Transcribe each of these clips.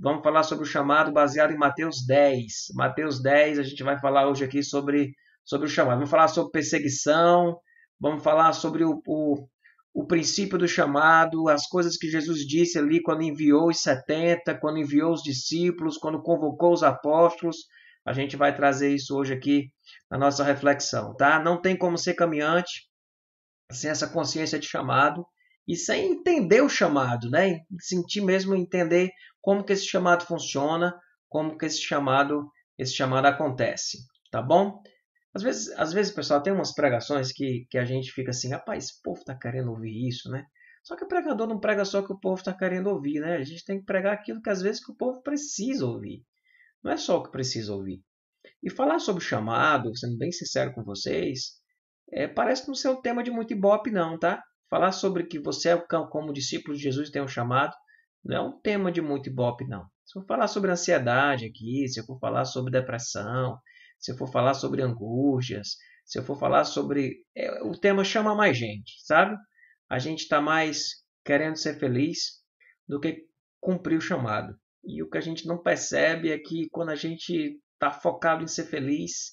Vamos falar sobre o chamado baseado em Mateus 10. Mateus 10, a gente vai falar hoje aqui sobre, sobre o chamado. Vamos falar sobre perseguição, vamos falar sobre o, o, o princípio do chamado, as coisas que Jesus disse ali quando enviou os 70, quando enviou os discípulos, quando convocou os apóstolos. A gente vai trazer isso hoje aqui na nossa reflexão, tá? Não tem como ser caminhante sem essa consciência de chamado e sem entender o chamado, né? Sentir mesmo entender como que esse chamado funciona, como que esse chamado, esse chamado acontece, tá bom? Às vezes, às vezes, pessoal, tem umas pregações que, que a gente fica assim, rapaz, esse povo está querendo ouvir isso, né? Só que o pregador não prega só o que o povo está querendo ouvir, né? A gente tem que pregar aquilo que às vezes que o povo precisa ouvir. Não é só o que precisa ouvir. E falar sobre o chamado, sendo bem sincero com vocês, é, parece não ser um tema de muito ibope, não, tá? Falar sobre que você, é como discípulo de Jesus, tem um chamado, não é um tema de muito ibope, não. Se eu falar sobre ansiedade aqui, se eu for falar sobre depressão, se eu for falar sobre angústias, se eu for falar sobre. É, o tema chama mais gente, sabe? A gente está mais querendo ser feliz do que cumprir o chamado. E o que a gente não percebe é que quando a gente está focado em ser feliz,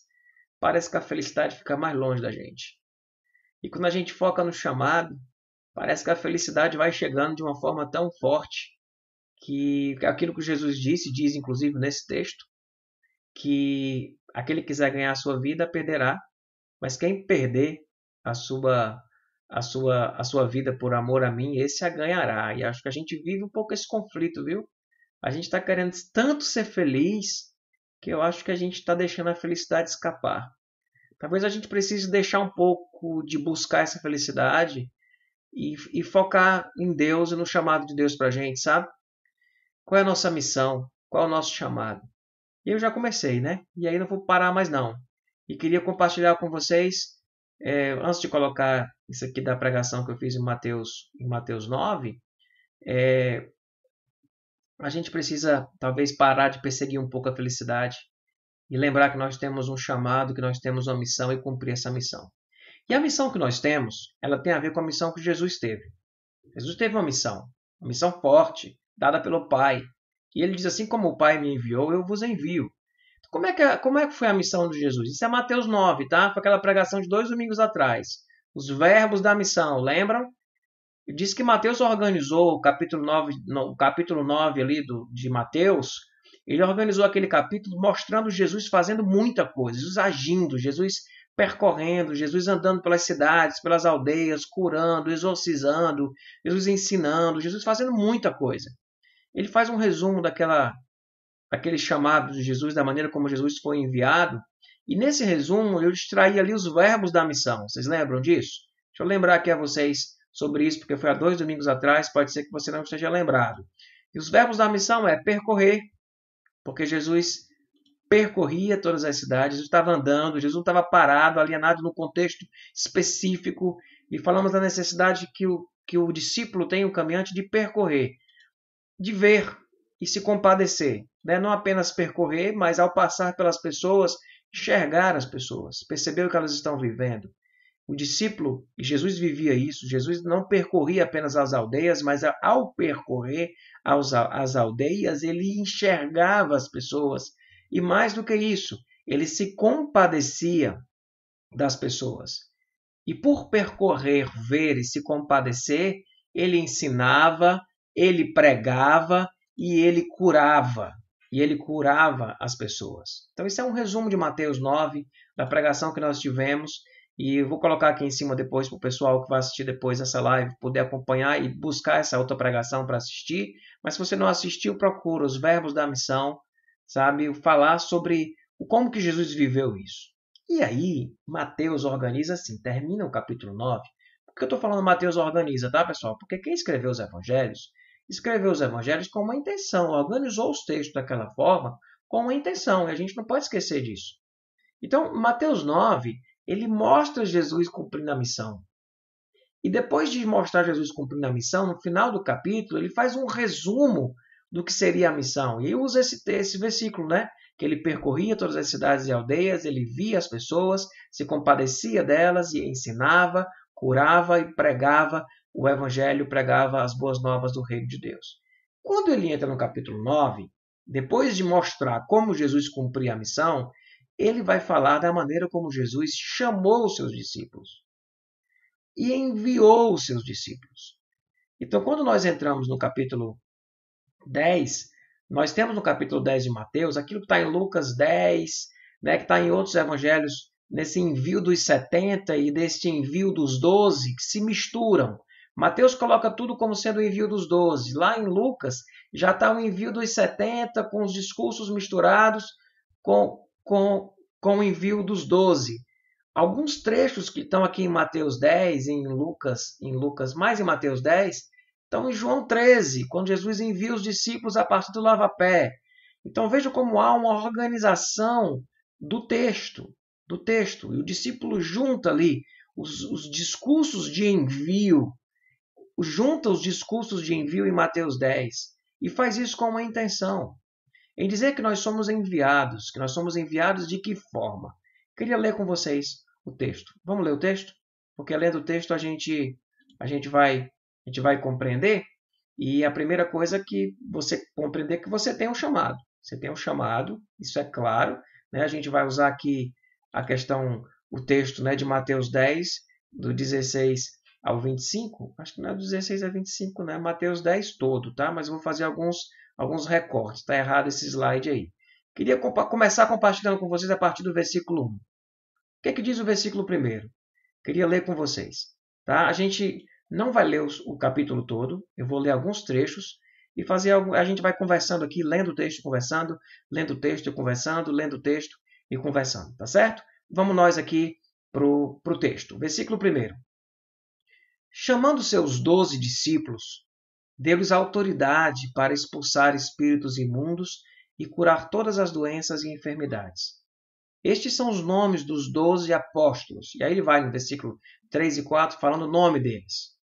parece que a felicidade fica mais longe da gente. E quando a gente foca no chamado, parece que a felicidade vai chegando de uma forma tão forte que aquilo que Jesus disse, diz inclusive nesse texto, que aquele que quiser ganhar a sua vida perderá, mas quem perder a sua a sua a sua vida por amor a mim, esse a ganhará. E acho que a gente vive um pouco esse conflito, viu? A gente está querendo tanto ser feliz que eu acho que a gente está deixando a felicidade escapar. Talvez a gente precise deixar um pouco de buscar essa felicidade e, e focar em Deus e no chamado de Deus para a gente, sabe? Qual é a nossa missão? Qual é o nosso chamado? E eu já comecei, né? E aí não vou parar mais não. E queria compartilhar com vocês, é, antes de colocar isso aqui da pregação que eu fiz em Mateus, em Mateus 9, é, a gente precisa talvez parar de perseguir um pouco a felicidade e lembrar que nós temos um chamado, que nós temos uma missão e cumprir essa missão. E a missão que nós temos, ela tem a ver com a missão que Jesus teve. Jesus teve uma missão, uma missão forte, dada pelo Pai. E ele diz assim: como o Pai me enviou, eu vos envio. Então, como, é que, como é que foi a missão de Jesus? Isso é Mateus 9, tá? Foi aquela pregação de dois domingos atrás. Os verbos da missão, lembram? Diz que Mateus organizou o capítulo 9, no, capítulo 9 ali do, de Mateus, ele organizou aquele capítulo mostrando Jesus fazendo muita coisa, Jesus agindo, Jesus percorrendo, Jesus andando pelas cidades, pelas aldeias, curando, exorcizando, Jesus ensinando, Jesus fazendo muita coisa. Ele faz um resumo daquela aquele chamado de Jesus, da maneira como Jesus foi enviado, e nesse resumo eu extraí ali os verbos da missão. Vocês lembram disso? Deixa eu lembrar aqui a vocês sobre isso, porque foi há dois domingos atrás, pode ser que você não esteja lembrado. E os verbos da missão é percorrer, porque Jesus percorria todas as cidades, Jesus estava andando, Jesus estava parado, alienado no contexto específico, e falamos da necessidade que o, que o discípulo tem, o caminhante, de percorrer, de ver e se compadecer. Né? Não apenas percorrer, mas ao passar pelas pessoas, enxergar as pessoas, perceber o que elas estão vivendo. O discípulo, e Jesus vivia isso, Jesus não percorria apenas as aldeias, mas ao percorrer as aldeias, ele enxergava as pessoas. E mais do que isso, ele se compadecia das pessoas. E por percorrer, ver e se compadecer, ele ensinava, ele pregava e ele curava. E ele curava as pessoas. Então, isso é um resumo de Mateus 9, da pregação que nós tivemos. E vou colocar aqui em cima depois para o pessoal que vai assistir depois essa live poder acompanhar e buscar essa outra pregação para assistir. Mas se você não assistiu, procura os verbos da missão, sabe? Falar sobre como que Jesus viveu isso. E aí, Mateus organiza assim, termina o capítulo 9. Por que eu estou falando Mateus organiza, tá, pessoal? Porque quem escreveu os evangelhos, escreveu os evangelhos com uma intenção, organizou os textos daquela forma com uma intenção, e a gente não pode esquecer disso. Então, Mateus 9 ele mostra Jesus cumprindo a missão. E depois de mostrar Jesus cumprindo a missão, no final do capítulo, ele faz um resumo do que seria a missão. E usa esse, esse versículo, né? Que ele percorria todas as cidades e aldeias, ele via as pessoas, se compadecia delas e ensinava, curava e pregava o evangelho, pregava as boas novas do reino de Deus. Quando ele entra no capítulo 9, depois de mostrar como Jesus cumpria a missão, ele vai falar da maneira como Jesus chamou os seus discípulos e enviou os seus discípulos. Então, quando nós entramos no capítulo 10, nós temos no capítulo 10 de Mateus aquilo que está em Lucas 10, né, que está em outros evangelhos, nesse envio dos 70 e deste envio dos 12, que se misturam. Mateus coloca tudo como sendo o envio dos 12. Lá em Lucas já está o envio dos 70 com os discursos misturados com, com, com o envio dos 12. Alguns trechos que estão aqui em Mateus 10, em Lucas, em Lucas, mais em Mateus 10, estão em João 13, quando Jesus envia os discípulos a partir do lava-pé. Então veja como há uma organização do texto, do texto, e o discípulo junta ali os, os discursos de envio, junta os discursos de envio em Mateus 10 e faz isso com uma intenção, em dizer que nós somos enviados, que nós somos enviados de que forma? Queria ler com vocês o texto. Vamos ler o texto? Porque lendo o texto a gente a gente vai a gente vai compreender e a primeira coisa que você compreender é que você tem um chamado. Você tem um chamado, isso é claro, né? A gente vai usar aqui a questão o texto, né, de Mateus 10 do 16 ao 25, acho que não é do 16 a 25, né? Mateus 10 todo, tá? Mas eu vou fazer alguns alguns recortes. Está errado esse slide aí. Queria começar compartilhando com vocês a partir do versículo 1. O que, é que diz o versículo 1? Queria ler com vocês. Tá? A gente não vai ler o capítulo todo, eu vou ler alguns trechos e fazer algo. A gente vai conversando aqui, lendo o texto conversando, lendo o texto e conversando, lendo o texto e conversando, tá certo? Vamos nós aqui para o texto. Versículo 1. Chamando seus doze discípulos, Deu-lhes autoridade para expulsar espíritos imundos e curar todas as doenças e enfermidades. Estes são os nomes dos doze apóstolos. E aí ele vai no versículo 3 e 4 falando o nome deles.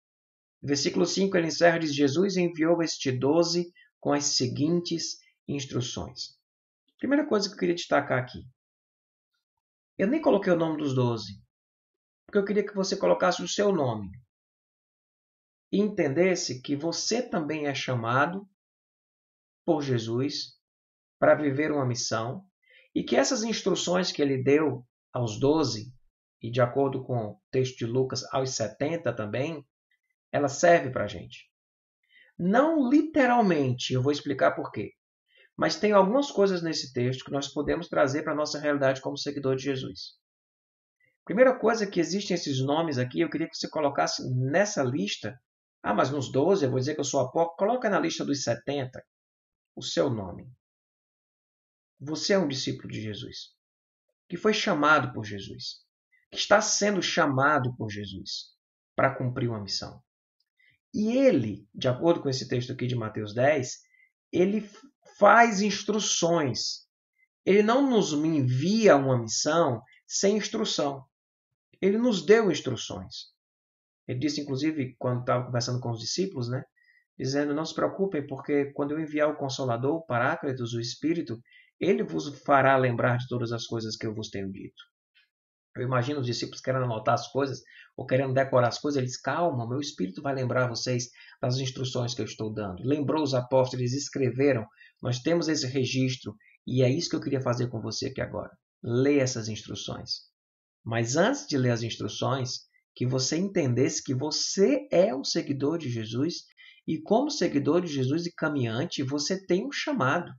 No versículo 5 ele encerra diz: Jesus enviou este doze com as seguintes instruções. Primeira coisa que eu queria destacar aqui. Eu nem coloquei o nome dos doze, porque eu queria que você colocasse o seu nome e entendesse que você também é chamado por Jesus para viver uma missão e que essas instruções que ele deu aos doze, e de acordo com o texto de Lucas, aos 70 também, ela serve para a gente. Não literalmente, eu vou explicar por quê. Mas tem algumas coisas nesse texto que nós podemos trazer para a nossa realidade como seguidor de Jesus. Primeira coisa é que existem esses nomes aqui, eu queria que você colocasse nessa lista ah, mas nos 12 eu vou dizer que eu sou apóstolo. Coloca na lista dos 70 o seu nome. Você é um discípulo de Jesus, que foi chamado por Jesus, que está sendo chamado por Jesus para cumprir uma missão. E ele, de acordo com esse texto aqui de Mateus 10, ele faz instruções. Ele não nos envia uma missão sem instrução. Ele nos deu instruções. Ele disse, inclusive, quando estava conversando com os discípulos, né? Dizendo, não se preocupem, porque quando eu enviar o Consolador, o Paráclitos, o Espírito, ele vos fará lembrar de todas as coisas que eu vos tenho dito. Eu imagino os discípulos querendo anotar as coisas ou querendo decorar as coisas. Eles, calma, meu Espírito vai lembrar vocês das instruções que eu estou dando. Lembrou os apóstolos, eles escreveram. Nós temos esse registro e é isso que eu queria fazer com você aqui agora. Leia essas instruções. Mas antes de ler as instruções, que você entendesse que você é um seguidor de Jesus e, como seguidor de Jesus e caminhante, você tem um chamado.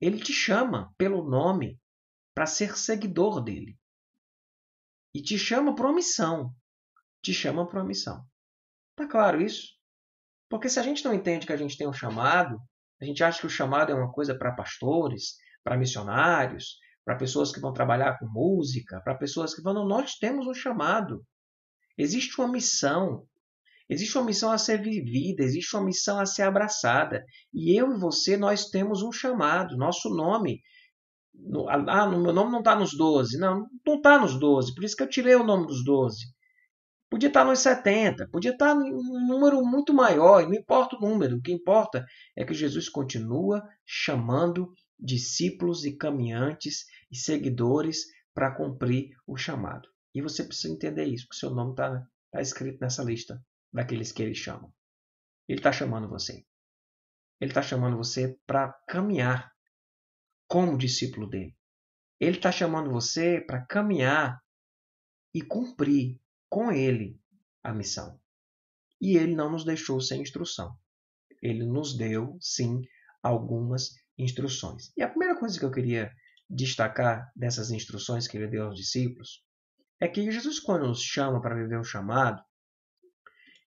Ele te chama pelo nome para ser seguidor dele. E te chama para uma missão. Te chama para uma missão. Tá claro isso? Porque se a gente não entende que a gente tem um chamado, a gente acha que o chamado é uma coisa para pastores, para missionários, para pessoas que vão trabalhar com música, para pessoas que vão. Não, nós temos um chamado. Existe uma missão. Existe uma missão a ser vivida, existe uma missão a ser abraçada. E eu e você, nós temos um chamado. Nosso nome. No, ah, meu nome não está nos 12. Não, não está nos 12. Por isso que eu tirei o nome dos 12. Podia estar tá nos 70, podia estar tá em um número muito maior, não importa o número, o que importa é que Jesus continua chamando discípulos e caminhantes e seguidores para cumprir o chamado. E você precisa entender isso, que seu nome está tá escrito nessa lista daqueles que ele chama. Ele está chamando você. Ele está chamando você para caminhar como discípulo dele. Ele está chamando você para caminhar e cumprir com ele a missão. E ele não nos deixou sem instrução. Ele nos deu, sim, algumas instruções. E a primeira coisa que eu queria destacar dessas instruções que ele deu aos discípulos é que Jesus, quando nos chama para viver um chamado,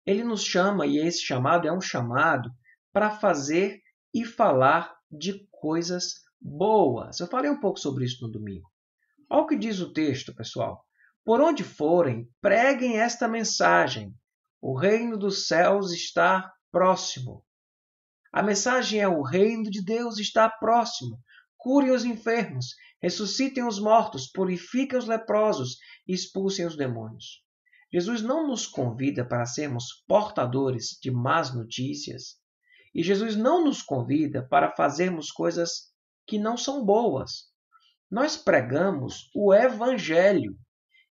ele nos chama, e esse chamado é um chamado para fazer e falar de coisas boas. Eu falei um pouco sobre isso no domingo. Olha o que diz o texto, pessoal. Por onde forem, preguem esta mensagem. O reino dos céus está próximo. A mensagem é: o reino de Deus está próximo. Curem os enfermos, ressuscitem os mortos, purifiquem os leprosos e expulsem os demônios. Jesus não nos convida para sermos portadores de más notícias. E Jesus não nos convida para fazermos coisas que não são boas. Nós pregamos o Evangelho.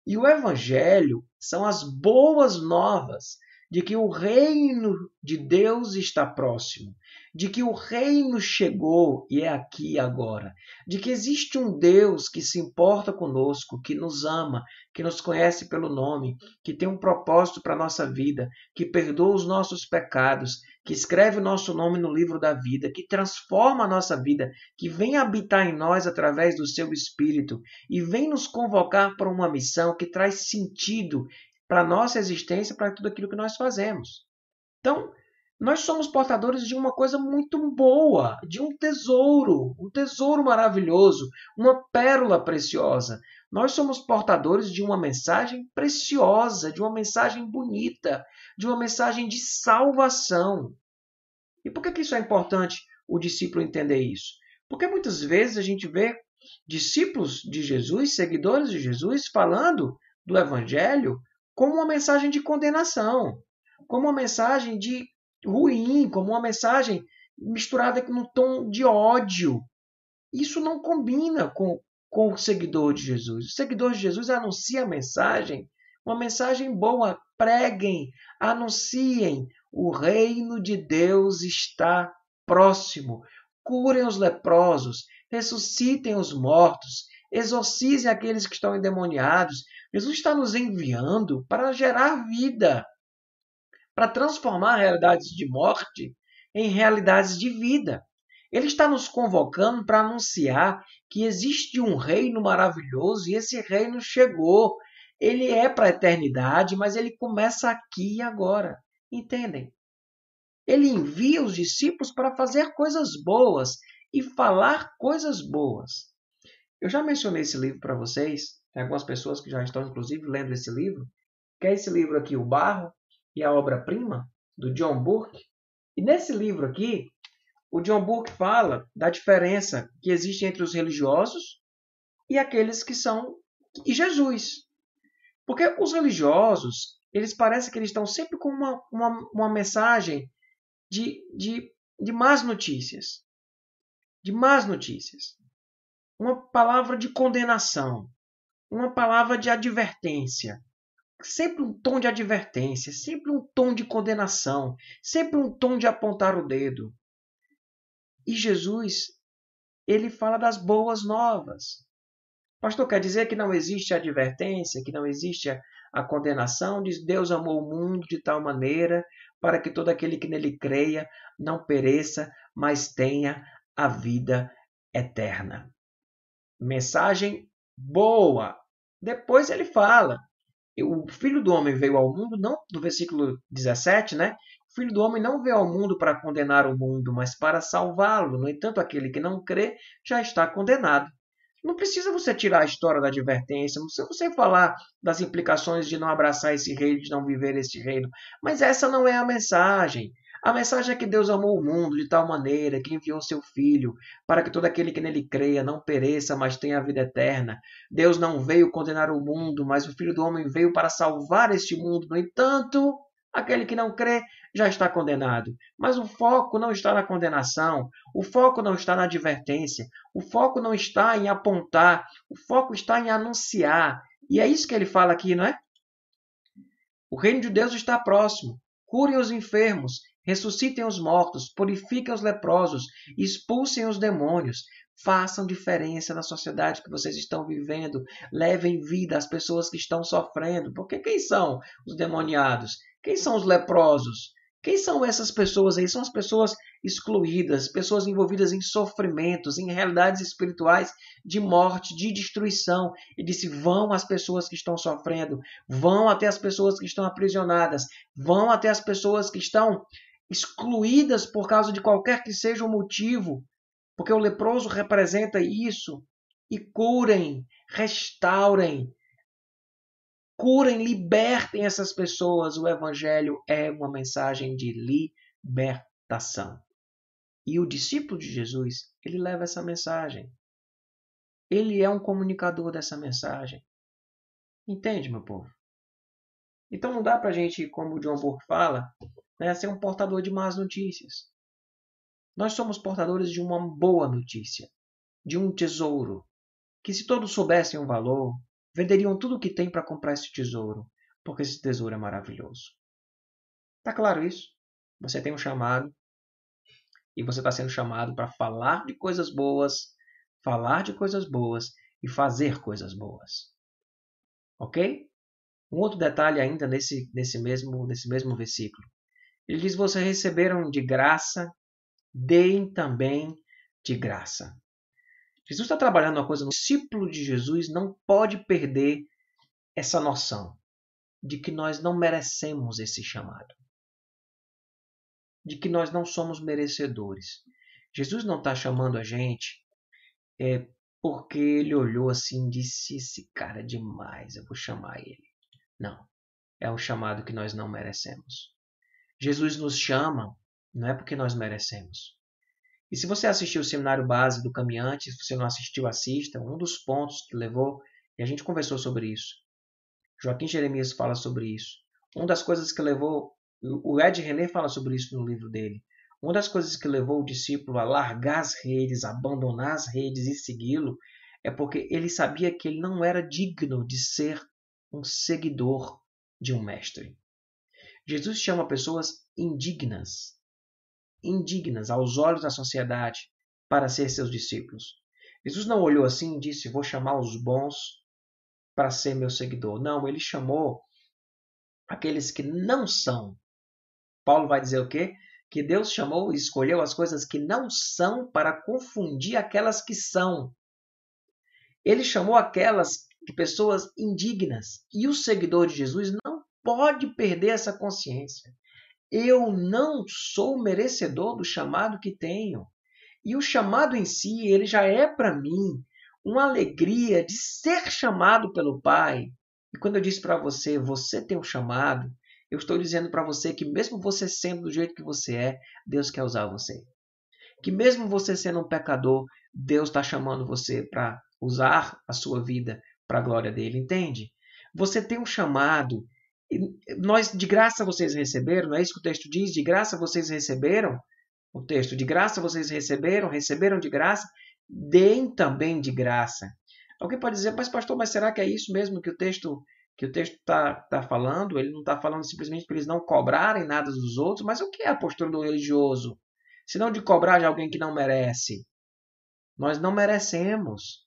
E o Evangelho são as boas novas de que o reino de Deus está próximo, de que o reino chegou e é aqui agora, de que existe um Deus que se importa conosco, que nos ama, que nos conhece pelo nome, que tem um propósito para a nossa vida, que perdoa os nossos pecados, que escreve o nosso nome no livro da vida, que transforma a nossa vida, que vem habitar em nós através do seu Espírito e vem nos convocar para uma missão que traz sentido para a nossa existência, para tudo aquilo que nós fazemos. Então, nós somos portadores de uma coisa muito boa, de um tesouro, um tesouro maravilhoso, uma pérola preciosa. Nós somos portadores de uma mensagem preciosa, de uma mensagem bonita, de uma mensagem de salvação. E por que, que isso é importante o discípulo entender isso? Porque muitas vezes a gente vê discípulos de Jesus, seguidores de Jesus, falando do Evangelho como uma mensagem de condenação, como uma mensagem de ruim, como uma mensagem misturada com um tom de ódio. Isso não combina com, com o seguidor de Jesus. O seguidor de Jesus anuncia a mensagem, uma mensagem boa. Preguem, anunciem. O reino de Deus está próximo. Curem os leprosos, ressuscitem os mortos, exorcizem aqueles que estão endemoniados. Jesus está nos enviando para gerar vida para transformar realidades de morte em realidades de vida. Ele está nos convocando para anunciar que existe um reino maravilhoso e esse reino chegou. Ele é para a eternidade, mas ele começa aqui e agora. Entendem? Ele envia os discípulos para fazer coisas boas e falar coisas boas. Eu já mencionei esse livro para vocês, tem algumas pessoas que já estão, inclusive, lendo esse livro, que é esse livro aqui, O Barro, e a obra-prima, do John Burke. E nesse livro aqui, o John Burke fala da diferença que existe entre os religiosos e aqueles que são e Jesus. Porque os religiosos, eles parecem que eles estão sempre com uma, uma, uma mensagem de, de, de más notícias. De más notícias. Uma palavra de condenação. Uma palavra de advertência sempre um tom de advertência, sempre um tom de condenação, sempre um tom de apontar o dedo. E Jesus, ele fala das boas novas. Pastor, quer dizer que não existe advertência, que não existe a, a condenação? Diz Deus amou o mundo de tal maneira para que todo aquele que nele creia não pereça, mas tenha a vida eterna. Mensagem boa. Depois ele fala o filho do homem veio ao mundo, não do versículo 17, né? O filho do homem não veio ao mundo para condenar o mundo, mas para salvá-lo. No entanto, aquele que não crê já está condenado. Não precisa você tirar a história da advertência, não precisa você falar das implicações de não abraçar esse reino, de não viver esse reino. Mas essa não é a mensagem. A mensagem é que Deus amou o mundo de tal maneira que enviou seu Filho para que todo aquele que nele creia não pereça, mas tenha a vida eterna. Deus não veio condenar o mundo, mas o Filho do Homem veio para salvar este mundo. No entanto, aquele que não crê já está condenado. Mas o foco não está na condenação, o foco não está na advertência, o foco não está em apontar, o foco está em anunciar. E é isso que ele fala aqui, não é? O reino de Deus está próximo. Curem os enfermos, ressuscitem os mortos, purifiquem os leprosos, expulsem os demônios. Façam diferença na sociedade que vocês estão vivendo. Levem vida às pessoas que estão sofrendo. Porque quem são os demoniados? Quem são os leprosos? Quem são essas pessoas aí? São as pessoas excluídas, pessoas envolvidas em sofrimentos, em realidades espirituais de morte, de destruição. E disse: vão às pessoas que estão sofrendo, vão até as pessoas que estão aprisionadas, vão até as pessoas que estão excluídas por causa de qualquer que seja o motivo, porque o leproso representa isso. E curem, restaurem, curem, libertem essas pessoas. O Evangelho é uma mensagem de libertação. E o discípulo de Jesus, ele leva essa mensagem. Ele é um comunicador dessa mensagem. Entende, meu povo? Então não dá para a gente, como o John Burke fala, né, ser um portador de más notícias. Nós somos portadores de uma boa notícia, de um tesouro, que se todos soubessem o valor, venderiam tudo o que tem para comprar esse tesouro, porque esse tesouro é maravilhoso. Tá claro isso? Você tem um chamado e você está sendo chamado para falar de coisas boas, falar de coisas boas e fazer coisas boas. Ok? Um outro detalhe ainda nesse, nesse, mesmo, nesse mesmo versículo. Ele diz: Vocês receberam de graça, deem também de graça. Jesus está trabalhando uma coisa no discípulo de Jesus não pode perder essa noção de que nós não merecemos esse chamado, de que nós não somos merecedores. Jesus não está chamando a gente é, porque ele olhou assim e disse: Esse cara é demais, eu vou chamar ele. Não, é um chamado que nós não merecemos. Jesus nos chama não é porque nós merecemos, e se você assistiu o seminário base do caminhante, se você não assistiu, assista. Um dos pontos que levou, e a gente conversou sobre isso. Joaquim Jeremias fala sobre isso. Uma das coisas que levou, o Ed René fala sobre isso no livro dele. Uma das coisas que levou o discípulo a largar as redes, abandonar as redes e segui-lo, é porque ele sabia que ele não era digno de ser um seguidor de um mestre. Jesus chama pessoas indignas, indignas aos olhos da sociedade para ser seus discípulos. Jesus não olhou assim e disse: Vou chamar os bons para ser meu seguidor. Não, ele chamou aqueles que não são. Paulo vai dizer o quê? Que Deus chamou e escolheu as coisas que não são para confundir aquelas que são. Ele chamou aquelas pessoas indignas. E o seguidor de Jesus pode perder essa consciência. Eu não sou merecedor do chamado que tenho. E o chamado em si, ele já é para mim uma alegria de ser chamado pelo Pai. E quando eu disse para você, você tem um chamado, eu estou dizendo para você que mesmo você sendo do jeito que você é, Deus quer usar você. Que mesmo você sendo um pecador, Deus está chamando você para usar a sua vida para a glória dele, entende? Você tem um chamado nós de graça vocês receberam, não é isso que o texto diz? De graça vocês receberam? O texto, de graça vocês receberam, receberam de graça, deem também de graça. Alguém pode dizer, mas pastor, mas será que é isso mesmo que o texto que o texto está tá falando? Ele não está falando simplesmente para eles não cobrarem nada dos outros, mas o que é a postura do religioso? Se não de cobrar de alguém que não merece. Nós não merecemos.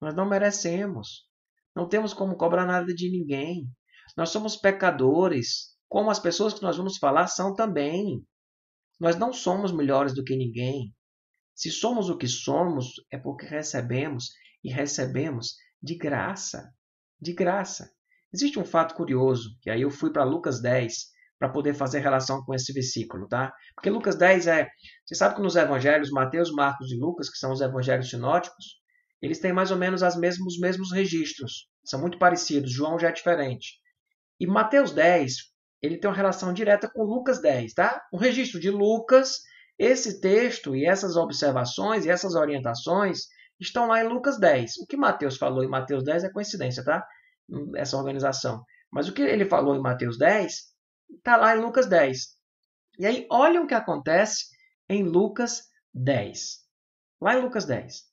Nós não merecemos. Não temos como cobrar nada de ninguém. Nós somos pecadores, como as pessoas que nós vamos falar são também. Nós não somos melhores do que ninguém. Se somos o que somos, é porque recebemos e recebemos de graça. De graça. Existe um fato curioso, que aí eu fui para Lucas 10 para poder fazer relação com esse versículo, tá? Porque Lucas 10 é. Você sabe que nos evangelhos, Mateus, Marcos e Lucas, que são os evangelhos sinóticos, eles têm mais ou menos as mesmos, os mesmos registros. São muito parecidos. João já é diferente. E Mateus 10, ele tem uma relação direta com Lucas 10, tá? O registro de Lucas, esse texto e essas observações e essas orientações estão lá em Lucas 10. O que Mateus falou em Mateus 10 é coincidência, tá? Essa organização. Mas o que ele falou em Mateus 10 está lá em Lucas 10. E aí, olha o que acontece em Lucas 10. Lá em Lucas 10.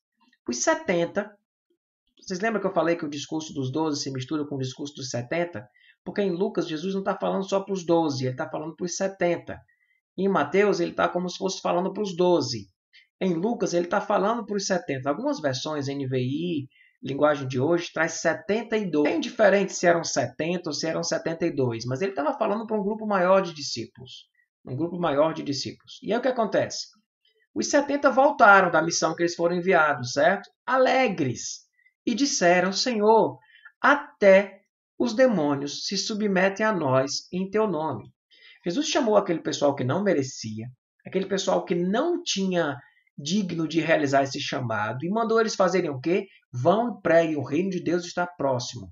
Os 70. Vocês lembram que eu falei que o discurso dos 12 se mistura com o discurso dos 70? Porque em Lucas, Jesus não está falando só para os 12, ele está falando para os 70. Em Mateus, ele está como se fosse falando para os 12. Em Lucas, ele está falando para os 70. Algumas versões, NVI, linguagem de hoje, traz 72. É indiferente se eram 70 ou se eram 72, mas ele estava falando para um grupo maior de discípulos. Um grupo maior de discípulos. E aí o que acontece? Os 70 voltaram da missão que eles foram enviados, certo? Alegres. E disseram: Senhor, até os demônios se submetem a nós em teu nome. Jesus chamou aquele pessoal que não merecia, aquele pessoal que não tinha digno de realizar esse chamado e mandou eles fazerem o quê? Vão e preguem, o reino de Deus está próximo.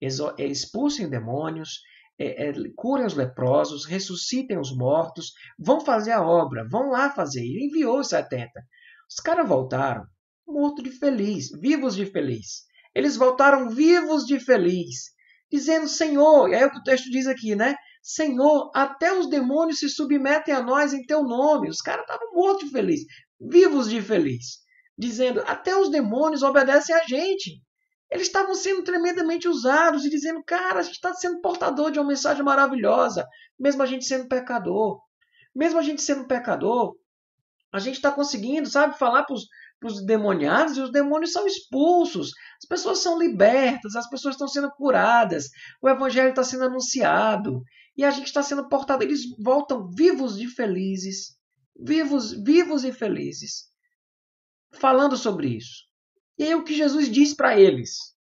É, expulsem demônios, é, é, curem os leprosos, ressuscitem os mortos, vão fazer a obra, vão lá fazer. Ele enviou os 70. Os caras voltaram mortos de feliz, vivos de feliz. Eles voltaram vivos de feliz, dizendo: Senhor, e aí é o que o texto diz aqui, né? Senhor, até os demônios se submetem a nós em teu nome. Os caras estavam mortos de feliz, vivos de feliz, dizendo: até os demônios obedecem a gente. Eles estavam sendo tremendamente usados e dizendo: cara, a gente está sendo portador de uma mensagem maravilhosa, mesmo a gente sendo pecador. Mesmo a gente sendo pecador, a gente está conseguindo, sabe, falar para os demoniados e os demônios são expulsos. As pessoas são libertas, as pessoas estão sendo curadas, o evangelho está sendo anunciado e a gente está sendo portado. Eles voltam vivos e felizes, vivos, vivos e felizes, falando sobre isso. E aí o que Jesus diz para eles?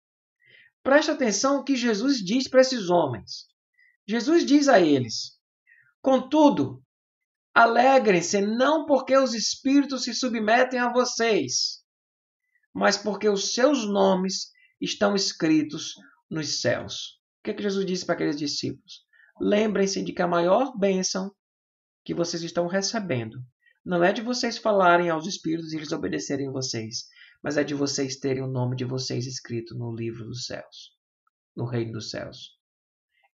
Preste atenção o que Jesus diz para esses homens. Jesus diz a eles: Contudo, alegrem-se não porque os espíritos se submetem a vocês, mas porque os seus nomes estão escritos nos céus. O que, é que Jesus disse para aqueles discípulos? Lembrem-se de que a maior bênção que vocês estão recebendo não é de vocês falarem aos espíritos e eles obedecerem a vocês, mas é de vocês terem o nome de vocês escrito no livro dos céus, no reino dos céus.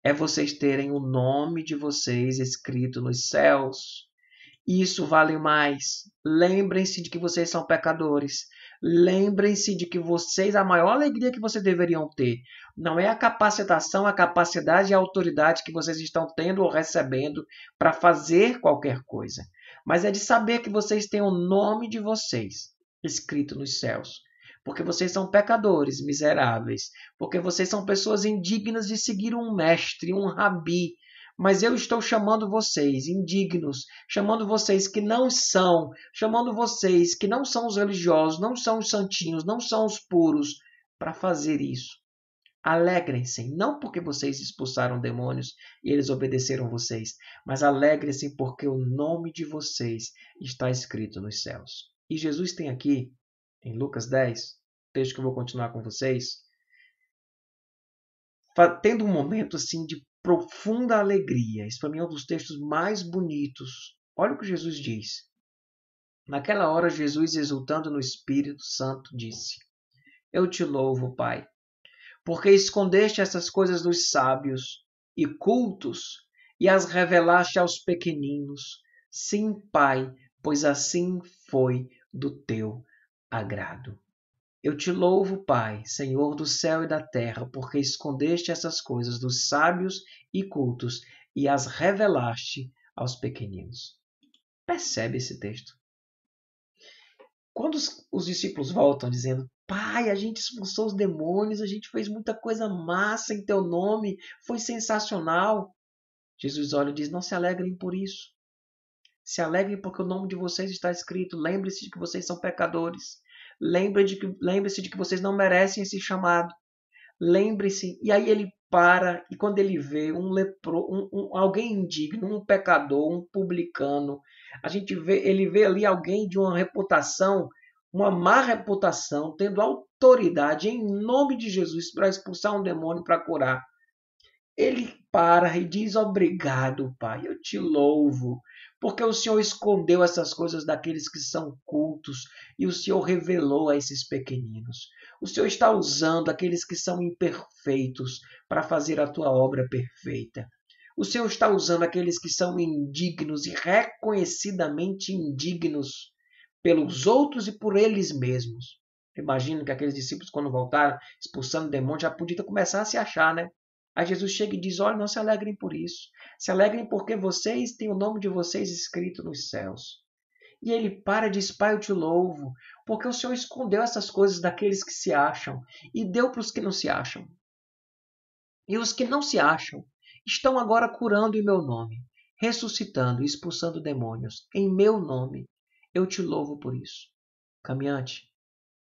É vocês terem o nome de vocês escrito nos céus. Isso vale mais. Lembrem-se de que vocês são pecadores. Lembrem-se de que vocês, a maior alegria que vocês deveriam ter, não é a capacitação, a capacidade e a autoridade que vocês estão tendo ou recebendo para fazer qualquer coisa, mas é de saber que vocês têm o nome de vocês escrito nos céus. Porque vocês são pecadores, miseráveis. Porque vocês são pessoas indignas de seguir um mestre, um rabi, mas eu estou chamando vocês indignos, chamando vocês que não são, chamando vocês que não são os religiosos, não são os santinhos, não são os puros, para fazer isso. Alegrem-se, não porque vocês expulsaram demônios e eles obedeceram vocês, mas alegrem-se porque o nome de vocês está escrito nos céus. E Jesus tem aqui, em Lucas 10, texto que eu vou continuar com vocês, tendo um momento assim de profunda alegria. Isso para mim é um dos textos mais bonitos. Olha o que Jesus diz. Naquela hora, Jesus, exultando no Espírito Santo, disse: Eu te louvo, Pai, porque escondeste essas coisas dos sábios e cultos e as revelaste aos pequeninos. Sim, Pai, pois assim foi do teu agrado. Eu te louvo, Pai, Senhor do céu e da terra, porque escondeste essas coisas dos sábios e cultos e as revelaste aos pequeninos. Percebe esse texto? Quando os, os discípulos voltam dizendo: Pai, a gente expulsou os demônios, a gente fez muita coisa massa em teu nome, foi sensacional. Jesus olha e diz: Não se alegrem por isso. Se alegrem porque o nome de vocês está escrito. Lembre-se de que vocês são pecadores. Lembre-se de, que, lembre de que vocês não merecem esse chamado. Lembre-se. E aí ele para e quando ele vê um lepro, um, um, alguém indigno, um pecador, um publicano, a gente vê, ele vê ali alguém de uma reputação, uma má reputação, tendo autoridade em nome de Jesus para expulsar um demônio para curar. Ele para e diz: Obrigado, Pai, eu te louvo, porque o Senhor escondeu essas coisas daqueles que são cultos e o Senhor revelou a esses pequeninos. O Senhor está usando aqueles que são imperfeitos para fazer a tua obra perfeita. O Senhor está usando aqueles que são indignos e reconhecidamente indignos pelos outros e por eles mesmos. Imagino que aqueles discípulos, quando voltaram expulsando demônios, já podiam começar a se achar, né? Aí Jesus chega e diz: Olha, não se alegrem por isso. Se alegrem porque vocês têm o nome de vocês escrito nos céus. E ele para e diz: Pai, eu te louvo, porque o Senhor escondeu essas coisas daqueles que se acham e deu para os que não se acham. E os que não se acham estão agora curando em meu nome, ressuscitando e expulsando demônios em meu nome. Eu te louvo por isso. Caminhante,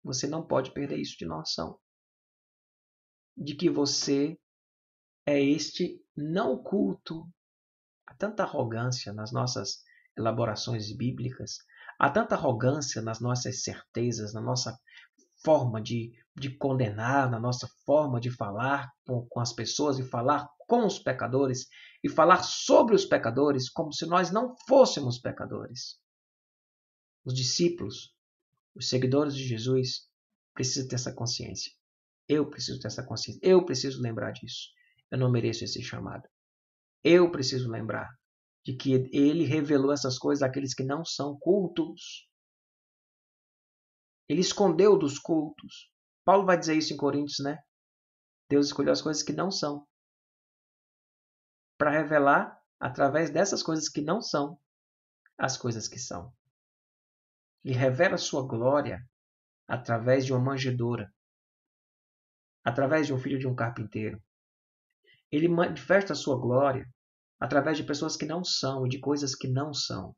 você não pode perder isso de noção. De que você é este não culto. Há tanta arrogância nas nossas elaborações bíblicas, há tanta arrogância nas nossas certezas, na nossa forma de, de condenar, na nossa forma de falar com, com as pessoas e falar com os pecadores e falar sobre os pecadores como se nós não fôssemos pecadores. Os discípulos, os seguidores de Jesus, precisam ter essa consciência. Eu preciso ter essa consciência. Eu preciso lembrar disso. Eu não mereço esse chamado. Eu preciso lembrar de que ele revelou essas coisas àqueles que não são cultos. Ele escondeu dos cultos. Paulo vai dizer isso em Coríntios, né? Deus escolheu as coisas que não são para revelar através dessas coisas que não são as coisas que são. Ele revela a sua glória através de uma manjedoura, através de um filho de um carpinteiro. Ele manifesta a sua glória através de pessoas que não são e de coisas que não são.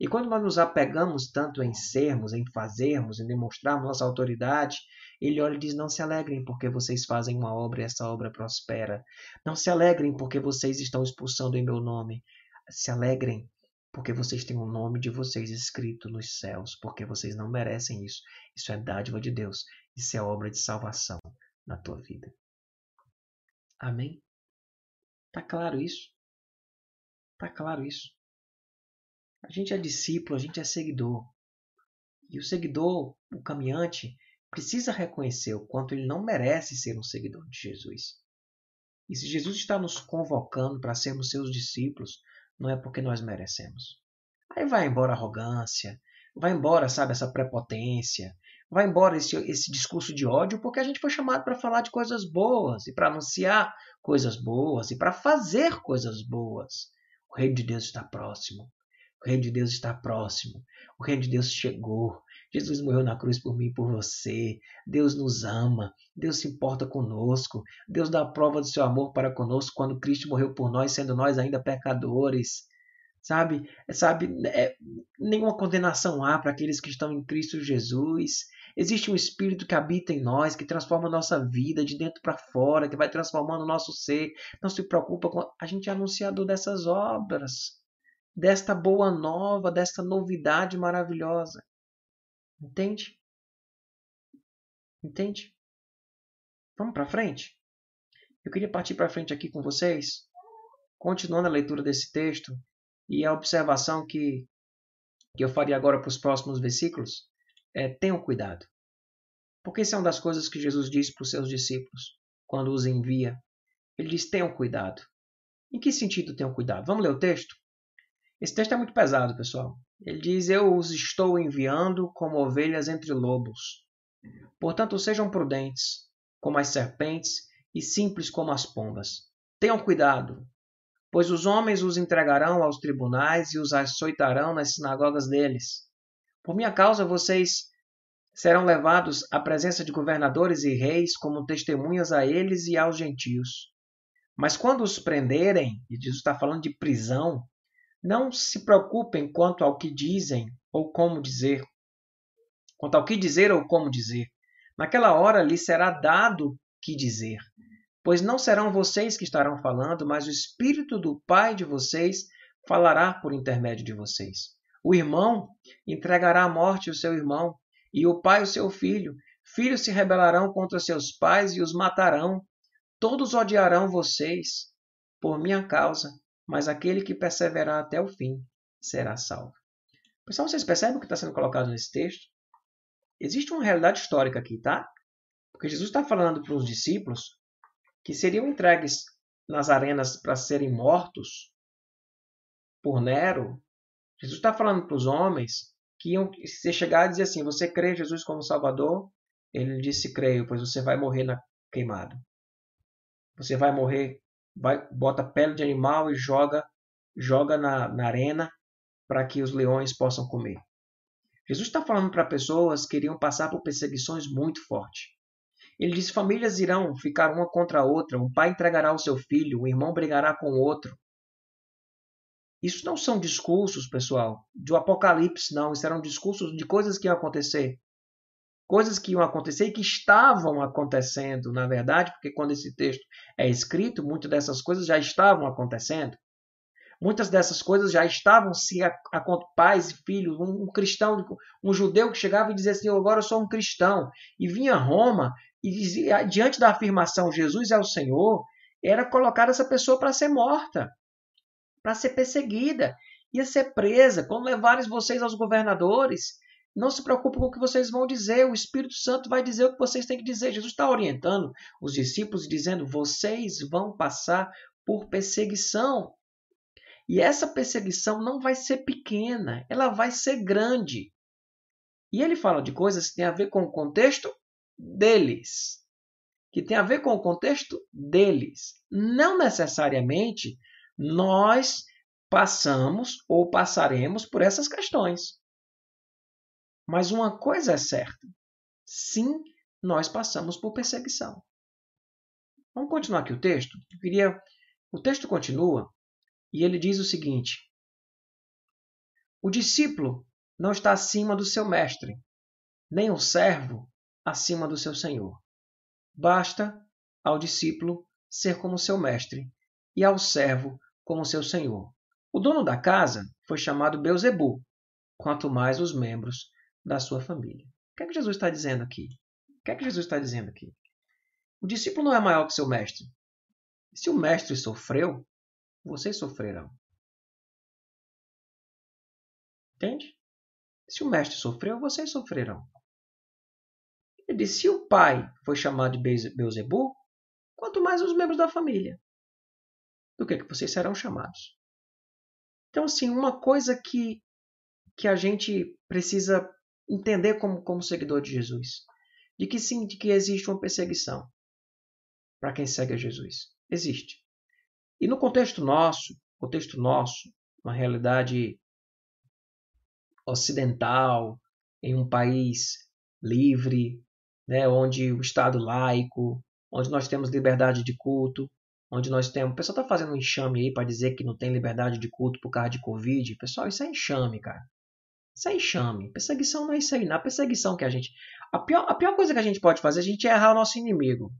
E quando nós nos apegamos tanto em sermos, em fazermos, em demonstrarmos nossa autoridade, ele olha e diz: Não se alegrem porque vocês fazem uma obra e essa obra prospera. Não se alegrem porque vocês estão expulsando em meu nome. Se alegrem porque vocês têm o nome de vocês escrito nos céus, porque vocês não merecem isso. Isso é dádiva de Deus. Isso é obra de salvação na tua vida. Amém? Tá claro isso? Tá claro isso? A gente é discípulo, a gente é seguidor. E o seguidor, o caminhante, precisa reconhecer o quanto ele não merece ser um seguidor de Jesus. E se Jesus está nos convocando para sermos seus discípulos, não é porque nós merecemos. Aí vai embora a arrogância, vai embora, sabe, essa prepotência, vai embora esse, esse discurso de ódio, porque a gente foi chamado para falar de coisas boas e para anunciar coisas boas e para fazer coisas boas. O reino de Deus está próximo. O reino de Deus está próximo. O reino de Deus chegou. Jesus morreu na cruz por mim e por você. Deus nos ama. Deus se importa conosco. Deus dá prova do seu amor para conosco quando Cristo morreu por nós, sendo nós ainda pecadores. Sabe? Sabe? É, nenhuma condenação há para aqueles que estão em Cristo Jesus. Existe um Espírito que habita em nós, que transforma a nossa vida de dentro para fora, que vai transformando o nosso ser. Não se preocupa com. A gente é anunciador dessas obras desta boa nova, desta novidade maravilhosa. Entende? Entende? Vamos para frente? Eu queria partir para frente aqui com vocês, continuando a leitura desse texto e a observação que, que eu faria agora para os próximos versículos é: tenham cuidado. Porque isso é uma das coisas que Jesus diz para os seus discípulos quando os envia. Ele diz: tenham cuidado. Em que sentido tenham cuidado? Vamos ler o texto? Esse texto é muito pesado, pessoal. Ele diz: Eu os estou enviando como ovelhas entre lobos. Portanto, sejam prudentes, como as serpentes, e simples como as pombas. Tenham cuidado, pois os homens os entregarão aos tribunais e os açoitarão nas sinagogas deles. Por minha causa, vocês serão levados à presença de governadores e reis como testemunhas a eles e aos gentios. Mas quando os prenderem, e Jesus está falando de prisão, não se preocupem quanto ao que dizem ou como dizer. Quanto ao que dizer ou como dizer. Naquela hora lhe será dado que dizer. Pois não serão vocês que estarão falando, mas o Espírito do Pai de vocês falará por intermédio de vocês. O irmão entregará à morte o seu irmão, e o pai o seu filho. Filhos se rebelarão contra seus pais e os matarão. Todos odiarão vocês por minha causa, mas aquele que perseverar até o fim será salvo. Pessoal, vocês percebem o que está sendo colocado nesse texto? Existe uma realidade histórica aqui, tá? Porque Jesus está falando para os discípulos que seriam entregues nas arenas para serem mortos por Nero. Jesus está falando para os homens que iam se chegar e dizer assim: Você crê em Jesus como Salvador? Ele disse: Creio, pois você vai morrer na queimada. você vai morrer, vai, bota pele de animal e joga, joga na, na arena para que os leões possam comer. Jesus está falando para pessoas que iriam passar por perseguições muito fortes. Ele diz: famílias irão ficar uma contra a outra, um pai entregará o seu filho, um irmão brigará com o outro. Isso não são discursos, pessoal, do Apocalipse, não. Isso eram discursos de coisas que iam acontecer. Coisas que iam acontecer e que estavam acontecendo, na verdade, porque quando esse texto é escrito, muitas dessas coisas já estavam acontecendo. Muitas dessas coisas já estavam se a, a pais e filhos, um, um, cristão, um judeu que chegava e dizia assim: agora eu sou um cristão, e vinha a Roma e dizia, diante da afirmação Jesus é o Senhor, era colocar essa pessoa para ser morta para ser perseguida, ia ser presa. Quando levarem vocês aos governadores, não se preocupe com o que vocês vão dizer, o Espírito Santo vai dizer o que vocês têm que dizer. Jesus está orientando os discípulos, dizendo: vocês vão passar por perseguição. E essa perseguição não vai ser pequena, ela vai ser grande. E ele fala de coisas que têm a ver com o contexto deles. Que tem a ver com o contexto deles. Não necessariamente nós passamos ou passaremos por essas questões. Mas uma coisa é certa: sim, nós passamos por perseguição. Vamos continuar aqui o texto? Eu queria... O texto continua e ele diz o seguinte: O discípulo não está acima do seu mestre, nem o servo acima do seu senhor. Basta ao discípulo ser como seu mestre e ao servo como seu senhor. O dono da casa foi chamado Beuzebu, quanto mais os membros da sua família. O que é que Jesus está dizendo aqui? O que é que Jesus está dizendo aqui? O discípulo não é maior que seu mestre. Se o mestre sofreu, vocês sofrerão. Entende? Se o mestre sofreu, vocês sofrerão. Ele disse: se o pai foi chamado de Beuzebu, quanto mais os membros da família do que, que vocês serão chamados. Então, assim, uma coisa que, que a gente precisa entender como, como seguidor de Jesus, de que sim, de que existe uma perseguição para quem segue a Jesus. Existe. E no contexto nosso, contexto nosso, uma realidade ocidental, em um país livre, né, onde o Estado laico, onde nós temos liberdade de culto, onde nós temos. O pessoal está fazendo um enxame aí para dizer que não tem liberdade de culto por causa de Covid. Pessoal, isso é enxame, cara. Isso é enxame. Perseguição não é isso aí. Na perseguição que a gente. A pior, a pior coisa que a gente pode fazer é a gente errar o nosso inimigo.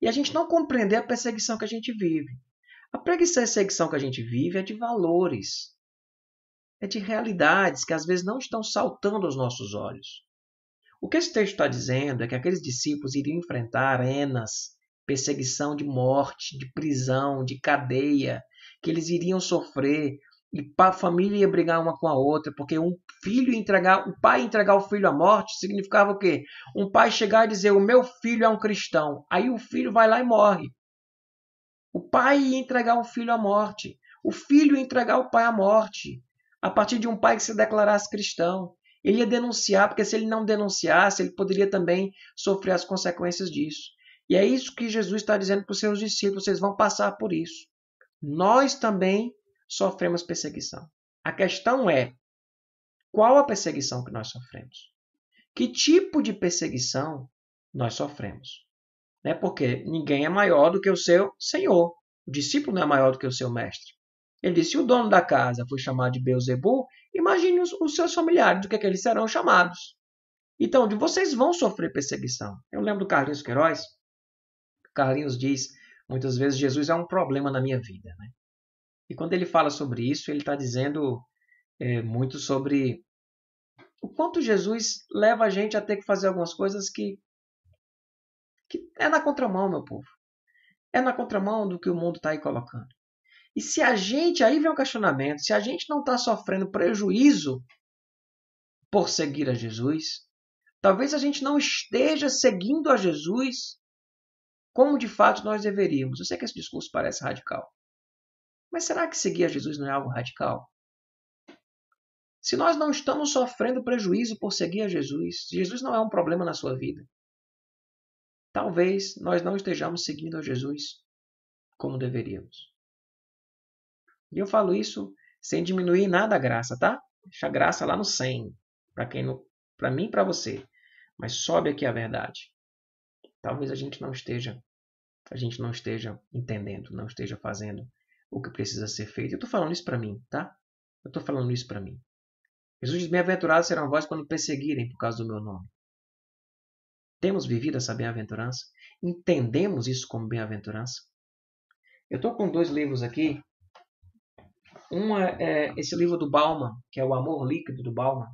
E a gente não compreender a perseguição que a gente vive. A perseguição que a gente vive é de valores. É de realidades que às vezes não estão saltando aos nossos olhos. O que esse texto está dizendo é que aqueles discípulos iriam enfrentar arenas perseguição de morte, de prisão, de cadeia, que eles iriam sofrer e a família ia brigar uma com a outra, porque um filho entregar, o pai entregar o filho à morte significava o quê? Um pai chegar e dizer: "O meu filho é um cristão". Aí o filho vai lá e morre. O pai ia entregar o filho à morte. O filho ia entregar o pai à morte. A partir de um pai que se declarasse cristão, ele ia denunciar, porque se ele não denunciasse, ele poderia também sofrer as consequências disso. E é isso que Jesus está dizendo para os seus discípulos: vocês vão passar por isso. Nós também sofremos perseguição. A questão é: qual a perseguição que nós sofremos? Que tipo de perseguição nós sofremos? Né? Porque ninguém é maior do que o seu senhor. O discípulo não é maior do que o seu mestre. Ele disse: se o dono da casa foi chamado de Beuzebu, imagine os, os seus familiares, do que, é que eles serão chamados. Então, de vocês vão sofrer perseguição. Eu lembro do Carlinhos Queiroz, Carlinhos diz muitas vezes: Jesus é um problema na minha vida. Né? E quando ele fala sobre isso, ele está dizendo é, muito sobre o quanto Jesus leva a gente a ter que fazer algumas coisas que, que é na contramão, meu povo. É na contramão do que o mundo está aí colocando. E se a gente, aí vem o questionamento, se a gente não está sofrendo prejuízo por seguir a Jesus, talvez a gente não esteja seguindo a Jesus como de fato nós deveríamos. Eu sei que esse discurso parece radical. Mas será que seguir a Jesus não é algo radical? Se nós não estamos sofrendo prejuízo por seguir a Jesus, Jesus não é um problema na sua vida, talvez nós não estejamos seguindo a Jesus como deveríamos. E eu falo isso sem diminuir nada a graça, tá? Deixa a graça lá no 100, para quem para mim e para você. Mas sobe aqui a verdade. Talvez a gente não esteja a gente não esteja entendendo, não esteja fazendo o que precisa ser feito. Eu estou falando isso para mim, tá? Eu estou falando isso para mim. Jesus diz: Bem-aventurados serão vós quando perseguirem por causa do meu nome. Temos vivido essa bem-aventurança? Entendemos isso como bem-aventurança? Eu estou com dois livros aqui. Um é, esse livro do Bauman, que é o Amor Líquido do Bauman.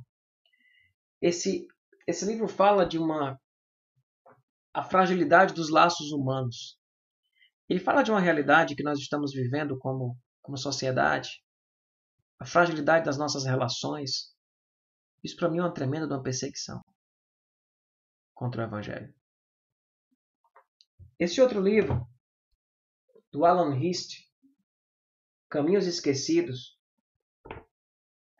Esse, esse livro fala de uma a fragilidade dos laços humanos. Ele fala de uma realidade que nós estamos vivendo como, como sociedade, a fragilidade das nossas relações. Isso para mim é uma tremenda uma perseguição contra o Evangelho. Esse outro livro, do Alan Hist, Caminhos Esquecidos,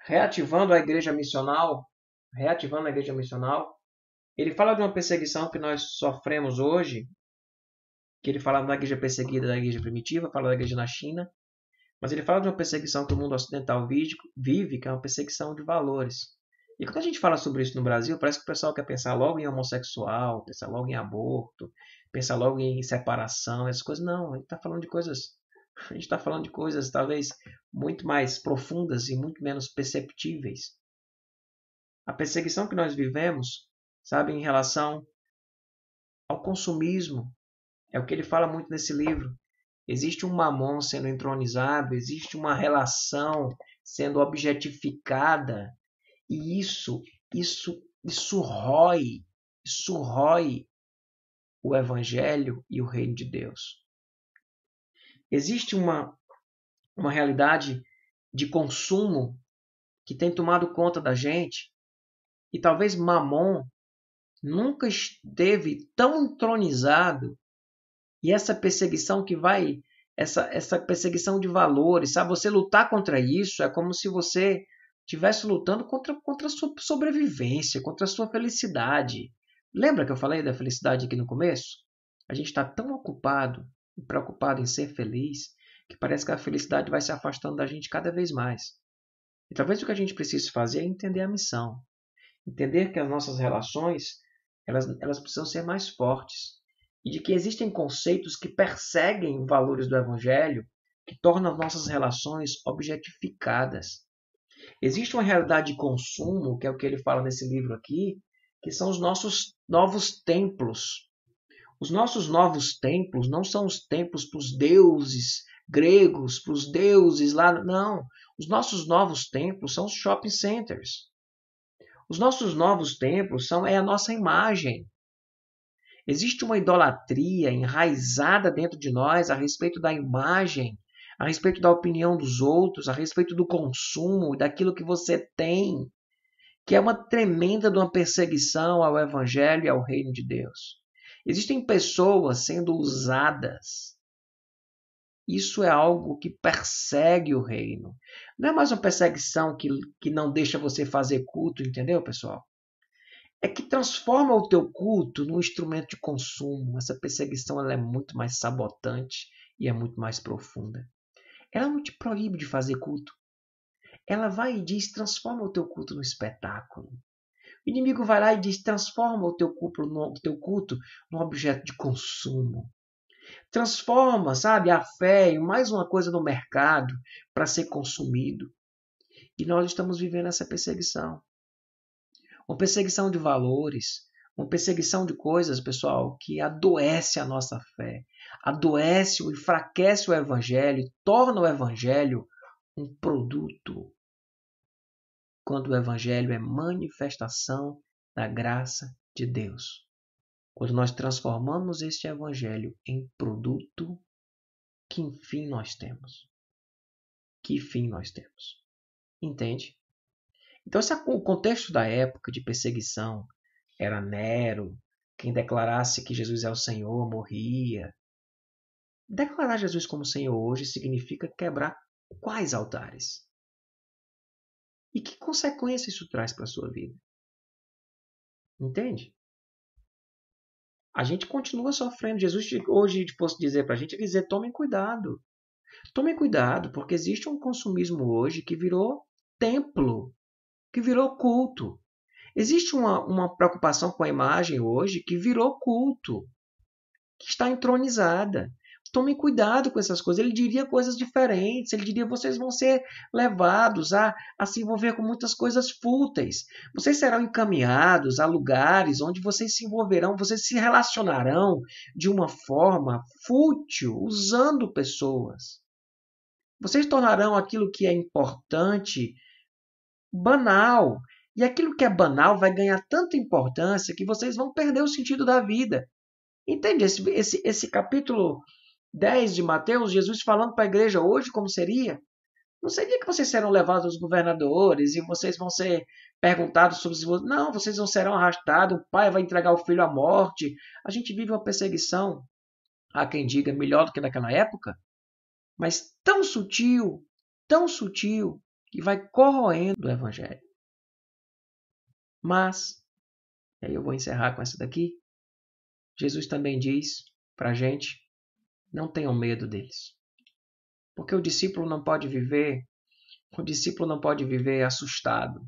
reativando a igreja missional, reativando a igreja missional, ele fala de uma perseguição que nós sofremos hoje que ele fala da igreja perseguida da igreja primitiva, fala da igreja na China, mas ele fala de uma perseguição que o mundo ocidental vive, que é uma perseguição de valores. E quando a gente fala sobre isso no Brasil, parece que o pessoal quer pensar logo em homossexual, pensar logo em aborto, pensar logo em separação, essas coisas. Não, a gente está falando de coisas. A gente está falando de coisas talvez muito mais profundas e muito menos perceptíveis. A perseguição que nós vivemos, sabe, em relação ao consumismo, é o que ele fala muito nesse livro. Existe um mamon sendo entronizado, existe uma relação sendo objetificada, e isso, isso, isso rói, isso rói o evangelho e o reino de Deus. Existe uma uma realidade de consumo que tem tomado conta da gente, e talvez Mamon nunca esteve tão entronizado e essa perseguição que vai, essa, essa perseguição de valores, sabe? Você lutar contra isso é como se você estivesse lutando contra, contra a sua sobrevivência, contra a sua felicidade. Lembra que eu falei da felicidade aqui no começo? A gente está tão ocupado e preocupado em ser feliz que parece que a felicidade vai se afastando da gente cada vez mais. E talvez o que a gente precise fazer é entender a missão. Entender que as nossas relações elas, elas precisam ser mais fortes e de que existem conceitos que perseguem valores do Evangelho que tornam as nossas relações objetificadas. Existe uma realidade de consumo, que é o que ele fala nesse livro aqui, que são os nossos novos templos. Os nossos novos templos não são os templos para os deuses gregos, para os deuses lá. Não. Os nossos novos templos são os shopping centers. Os nossos novos templos são é a nossa imagem. Existe uma idolatria enraizada dentro de nós a respeito da imagem, a respeito da opinião dos outros, a respeito do consumo, daquilo que você tem, que é uma tremenda de uma perseguição ao evangelho e ao reino de Deus. Existem pessoas sendo usadas. Isso é algo que persegue o reino. Não é mais uma perseguição que, que não deixa você fazer culto, entendeu, pessoal? é que transforma o teu culto num instrumento de consumo. Essa perseguição ela é muito mais sabotante e é muito mais profunda. Ela não te proíbe de fazer culto. Ela vai e diz: transforma o teu culto num espetáculo. O inimigo vai lá e diz: transforma o teu culto, no, teu culto num objeto de consumo. Transforma, sabe, a fé em mais uma coisa no mercado para ser consumido. E nós estamos vivendo essa perseguição uma perseguição de valores, uma perseguição de coisas, pessoal, que adoece a nossa fé, adoece ou enfraquece o evangelho, torna o evangelho um produto. Quando o evangelho é manifestação da graça de Deus. Quando nós transformamos este evangelho em produto, que fim nós temos? Que fim nós temos? Entende? Então, se o contexto da época de perseguição era Nero, quem declarasse que Jesus é o Senhor morria. Declarar Jesus como Senhor hoje significa quebrar quais altares? E que consequência isso traz para a sua vida? Entende? A gente continua sofrendo. Jesus hoje fosse dizer para a gente dizer: tomem cuidado. Tomem cuidado, porque existe um consumismo hoje que virou templo, que virou culto. Existe uma, uma preocupação com a imagem hoje que virou culto, que está entronizada. Tomem cuidado com essas coisas. Ele diria coisas diferentes. Ele diria: vocês vão ser levados a, a se envolver com muitas coisas fúteis. Vocês serão encaminhados a lugares onde vocês se envolverão, vocês se relacionarão de uma forma fútil, usando pessoas. Vocês tornarão aquilo que é importante banal. E aquilo que é banal vai ganhar tanta importância que vocês vão perder o sentido da vida. Entende? Esse, esse, esse capítulo 10 de Mateus, Jesus falando para a igreja hoje como seria? Não seria que vocês serão levados aos governadores e vocês vão ser perguntados sobre. Não, vocês não serão arrastados, o pai vai entregar o filho à morte. A gente vive uma perseguição, há quem diga melhor do que naquela época, mas tão sutil, tão sutil, que vai corroendo o evangelho. Mas, e aí eu vou encerrar com essa daqui. Jesus também diz para a gente não tenham medo deles. Porque o discípulo não pode viver, o discípulo não pode viver assustado.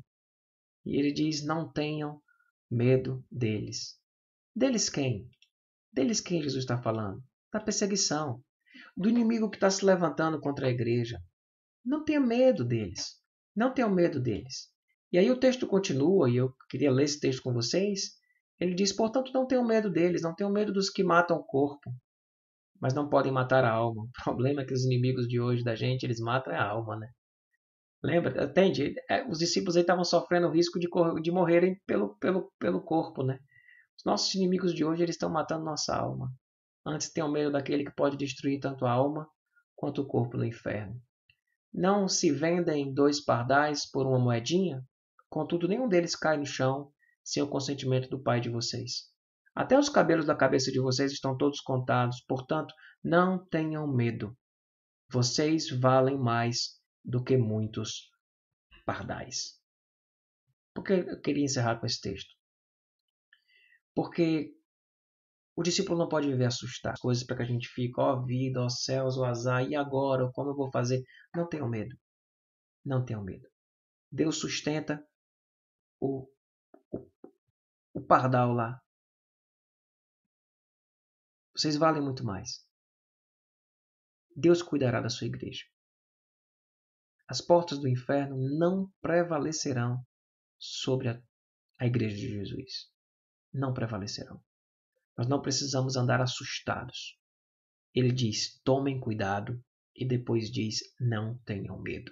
E ele diz: não tenham medo deles. Deles quem? Deles quem Jesus está falando? Da perseguição, do inimigo que está se levantando contra a igreja. Não tenha medo deles. Não tenham medo deles. E aí o texto continua, e eu queria ler esse texto com vocês. Ele diz: Portanto, não tenham medo deles, não tenham medo dos que matam o corpo, mas não podem matar a alma. O problema é que os inimigos de hoje da gente, eles matam a alma, né? Lembra? Entende? É, os discípulos estavam sofrendo o risco de, de morrerem pelo, pelo, pelo corpo, né? Os nossos inimigos de hoje, eles estão matando nossa alma. Antes tenham medo daquele que pode destruir tanto a alma quanto o corpo no inferno. Não se vendem dois pardais por uma moedinha? Contudo, nenhum deles cai no chão sem o consentimento do Pai de vocês. Até os cabelos da cabeça de vocês estão todos contados, portanto, não tenham medo. Vocês valem mais do que muitos pardais. Por que eu queria encerrar com esse texto? Porque o discípulo não pode viver assustado. Coisas para que a gente fique, ó vida, ó céus, ó azar, e agora? Como eu vou fazer? Não tenham medo. Não tenham medo. Deus sustenta o, o, o pardal lá, vocês valem muito mais. Deus cuidará da sua igreja. As portas do inferno não prevalecerão sobre a, a igreja de Jesus. Não prevalecerão. Nós não precisamos andar assustados. Ele diz: tomem cuidado, e depois diz: não tenham medo.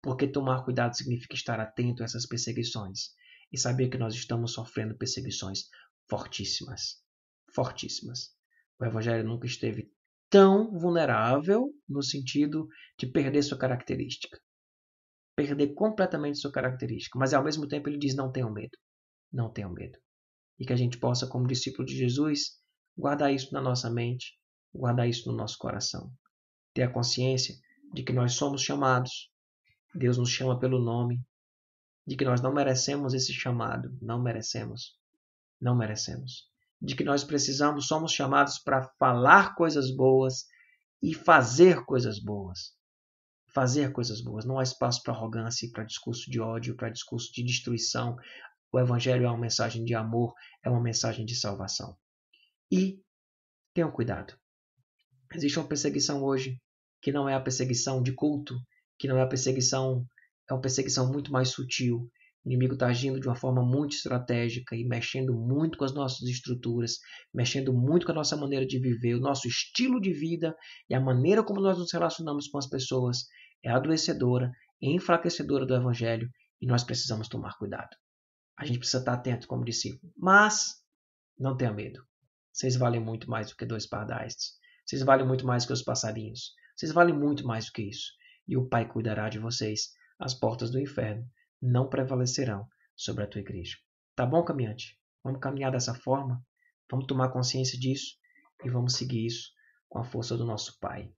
Porque tomar cuidado significa estar atento a essas perseguições e saber que nós estamos sofrendo perseguições fortíssimas fortíssimas. O Evangelho nunca esteve tão vulnerável no sentido de perder sua característica. Perder completamente sua característica. Mas ao mesmo tempo ele diz: não tenham medo. Não tenham medo. E que a gente possa, como discípulo de Jesus, guardar isso na nossa mente, guardar isso no nosso coração. Ter a consciência de que nós somos chamados. Deus nos chama pelo nome. De que nós não merecemos esse chamado. Não merecemos. Não merecemos de que nós precisamos, somos chamados para falar coisas boas e fazer coisas boas. Fazer coisas boas. Não há espaço para arrogância, para discurso de ódio, para discurso de destruição. O Evangelho é uma mensagem de amor, é uma mensagem de salvação. E tenham cuidado. Existe uma perseguição hoje que não é a perseguição de culto, que não é a perseguição, é uma perseguição muito mais sutil, o inimigo está agindo de uma forma muito estratégica e mexendo muito com as nossas estruturas, mexendo muito com a nossa maneira de viver, o nosso estilo de vida e a maneira como nós nos relacionamos com as pessoas é adoecedora e enfraquecedora do Evangelho e nós precisamos tomar cuidado. A gente precisa estar atento como discípulo. Mas não tenha medo. Vocês valem muito mais do que dois pardais. Vocês valem muito mais do que os passarinhos. Vocês valem muito mais do que isso. E o Pai cuidará de vocês. As portas do inferno não prevalecerão sobre a tua igreja. Tá bom, caminhante? Vamos caminhar dessa forma, vamos tomar consciência disso e vamos seguir isso com a força do nosso Pai.